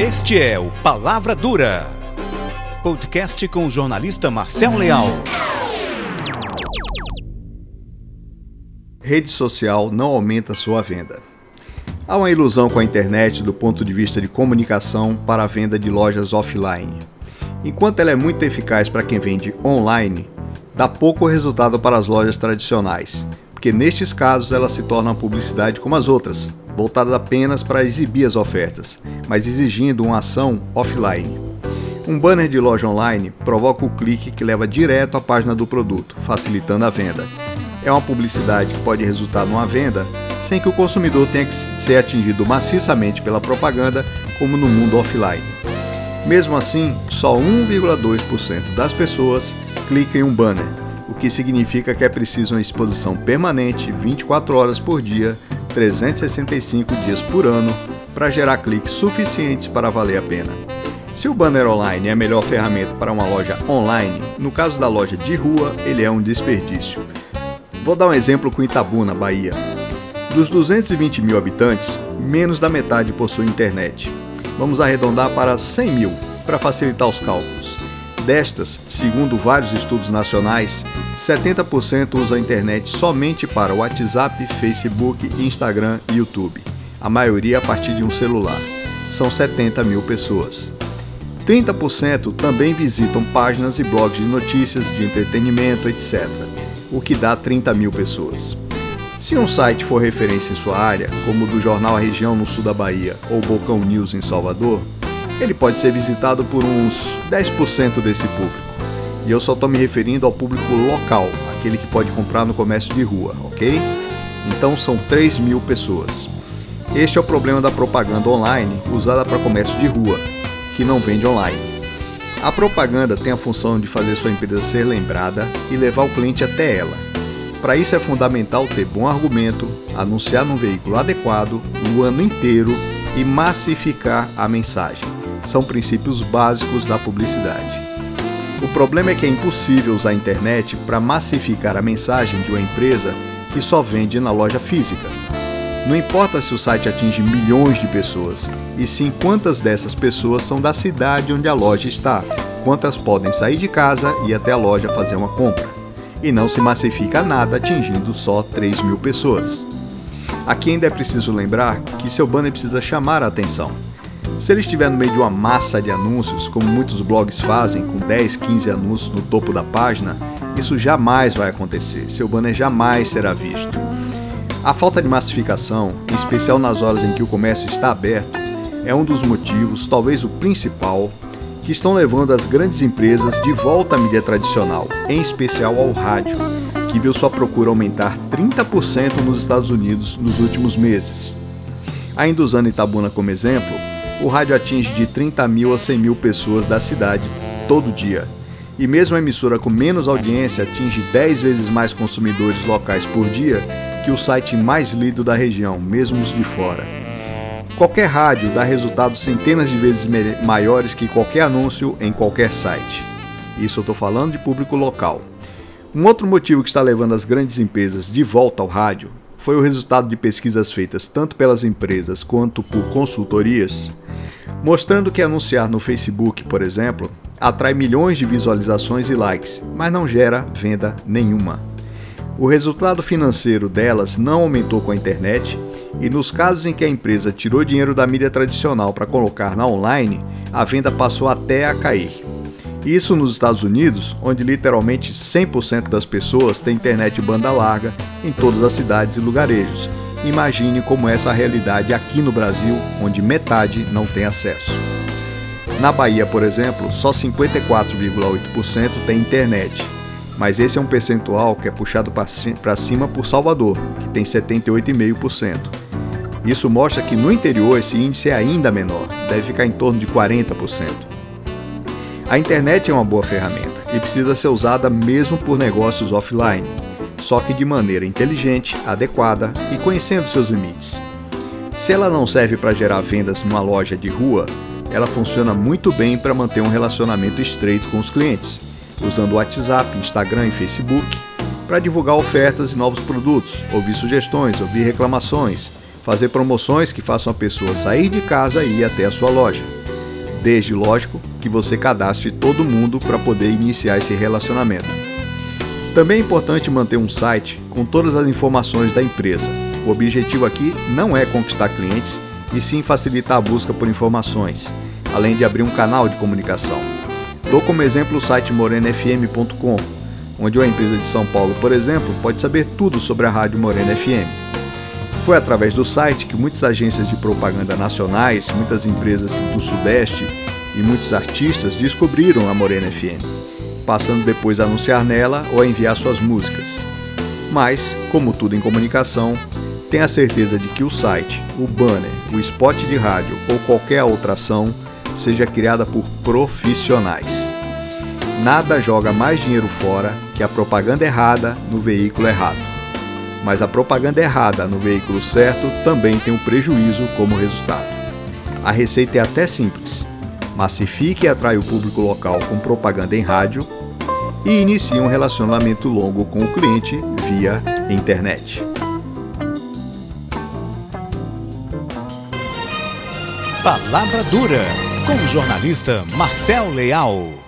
Este é o Palavra Dura, podcast com o jornalista Marcel Leal. Rede social não aumenta sua venda. Há uma ilusão com a internet do ponto de vista de comunicação para a venda de lojas offline. Enquanto ela é muito eficaz para quem vende online, dá pouco resultado para as lojas tradicionais, porque nestes casos ela se torna uma publicidade como as outras, voltada apenas para exibir as ofertas, mas exigindo uma ação offline. Um banner de loja online provoca o clique que leva direto à página do produto, facilitando a venda. É uma publicidade que pode resultar numa venda sem que o consumidor tenha que ser atingido maciçamente pela propaganda, como no mundo offline. Mesmo assim, só 1,2% das pessoas clicam em um banner, o que significa que é preciso uma exposição permanente 24 horas por dia 365 dias por ano para gerar cliques suficientes para valer a pena. Se o banner online é a melhor ferramenta para uma loja online, no caso da loja de rua, ele é um desperdício. Vou dar um exemplo com Itabuna, Bahia. Dos 220 mil habitantes, menos da metade possui internet. Vamos arredondar para 100 mil, para facilitar os cálculos. Destas, segundo vários estudos nacionais, 70% usa a internet somente para WhatsApp, Facebook, Instagram e YouTube, a maioria a partir de um celular. São 70 mil pessoas. 30% também visitam páginas e blogs de notícias, de entretenimento, etc., o que dá 30 mil pessoas. Se um site for referência em sua área, como o do jornal A Região no sul da Bahia ou Bocão News em Salvador, ele pode ser visitado por uns 10% desse público. E eu só estou me referindo ao público local, aquele que pode comprar no comércio de rua, ok? Então são 3 mil pessoas. Este é o problema da propaganda online usada para comércio de rua, que não vende online. A propaganda tem a função de fazer sua empresa ser lembrada e levar o cliente até ela. Para isso é fundamental ter bom argumento, anunciar num veículo adequado o ano inteiro e massificar a mensagem são princípios básicos da publicidade. O problema é que é impossível usar a internet para massificar a mensagem de uma empresa que só vende na loja física. Não importa se o site atinge milhões de pessoas, e sim quantas dessas pessoas são da cidade onde a loja está, quantas podem sair de casa e até a loja fazer uma compra. E não se massifica nada atingindo só 3 mil pessoas. Aqui ainda é preciso lembrar que seu banner precisa chamar a atenção. Se ele estiver no meio de uma massa de anúncios, como muitos blogs fazem, com 10, 15 anúncios no topo da página, isso jamais vai acontecer. Seu banner jamais será visto. A falta de massificação, em especial nas horas em que o comércio está aberto, é um dos motivos, talvez o principal, que estão levando as grandes empresas de volta à mídia tradicional, em especial ao rádio, que viu sua procura aumentar 30% nos Estados Unidos nos últimos meses. Ainda usando Itabuna como exemplo, o rádio atinge de 30 mil a 100 mil pessoas da cidade todo dia. E mesmo a emissora com menos audiência atinge 10 vezes mais consumidores locais por dia que o site mais lido da região, mesmo os de fora. Qualquer rádio dá resultados centenas de vezes maiores que qualquer anúncio em qualquer site. Isso eu estou falando de público local. Um outro motivo que está levando as grandes empresas de volta ao rádio foi o resultado de pesquisas feitas tanto pelas empresas quanto por consultorias mostrando que anunciar no Facebook, por exemplo, atrai milhões de visualizações e likes, mas não gera venda nenhuma. O resultado financeiro delas não aumentou com a internet, e nos casos em que a empresa tirou dinheiro da mídia tradicional para colocar na online, a venda passou até a cair. Isso nos Estados Unidos, onde literalmente 100% das pessoas têm internet banda larga em todas as cidades e lugarejos, Imagine como é essa realidade aqui no Brasil, onde metade não tem acesso. Na Bahia, por exemplo, só 54,8% tem internet, mas esse é um percentual que é puxado para cima por Salvador, que tem 78,5%. Isso mostra que no interior esse índice é ainda menor, deve ficar em torno de 40%. A internet é uma boa ferramenta e precisa ser usada mesmo por negócios offline só que de maneira inteligente, adequada e conhecendo seus limites. Se ela não serve para gerar vendas numa loja de rua, ela funciona muito bem para manter um relacionamento estreito com os clientes, usando WhatsApp, Instagram e Facebook para divulgar ofertas e novos produtos, ouvir sugestões, ouvir reclamações, fazer promoções que façam a pessoa sair de casa e ir até a sua loja. desde, lógico, que você cadastre todo mundo para poder iniciar esse relacionamento. Também é importante manter um site com todas as informações da empresa. O objetivo aqui não é conquistar clientes, e sim facilitar a busca por informações, além de abrir um canal de comunicação. Dou como exemplo o site morenafm.com, onde uma empresa de São Paulo, por exemplo, pode saber tudo sobre a Rádio Morena FM. Foi através do site que muitas agências de propaganda nacionais, muitas empresas do Sudeste e muitos artistas descobriram a Morena FM, passando depois a anunciar nela ou a enviar suas músicas. Mas, como tudo em comunicação, tenha certeza de que o site, o banner, o spot de rádio ou qualquer outra ação seja criada por profissionais. Nada joga mais dinheiro fora que a propaganda errada no veículo errado. Mas a propaganda errada no veículo certo também tem um prejuízo como resultado. A receita é até simples. Massifique e atrai o público local com propaganda em rádio e inicie um relacionamento longo com o cliente via internet. Palavra Dura, com o jornalista Marcel Leal.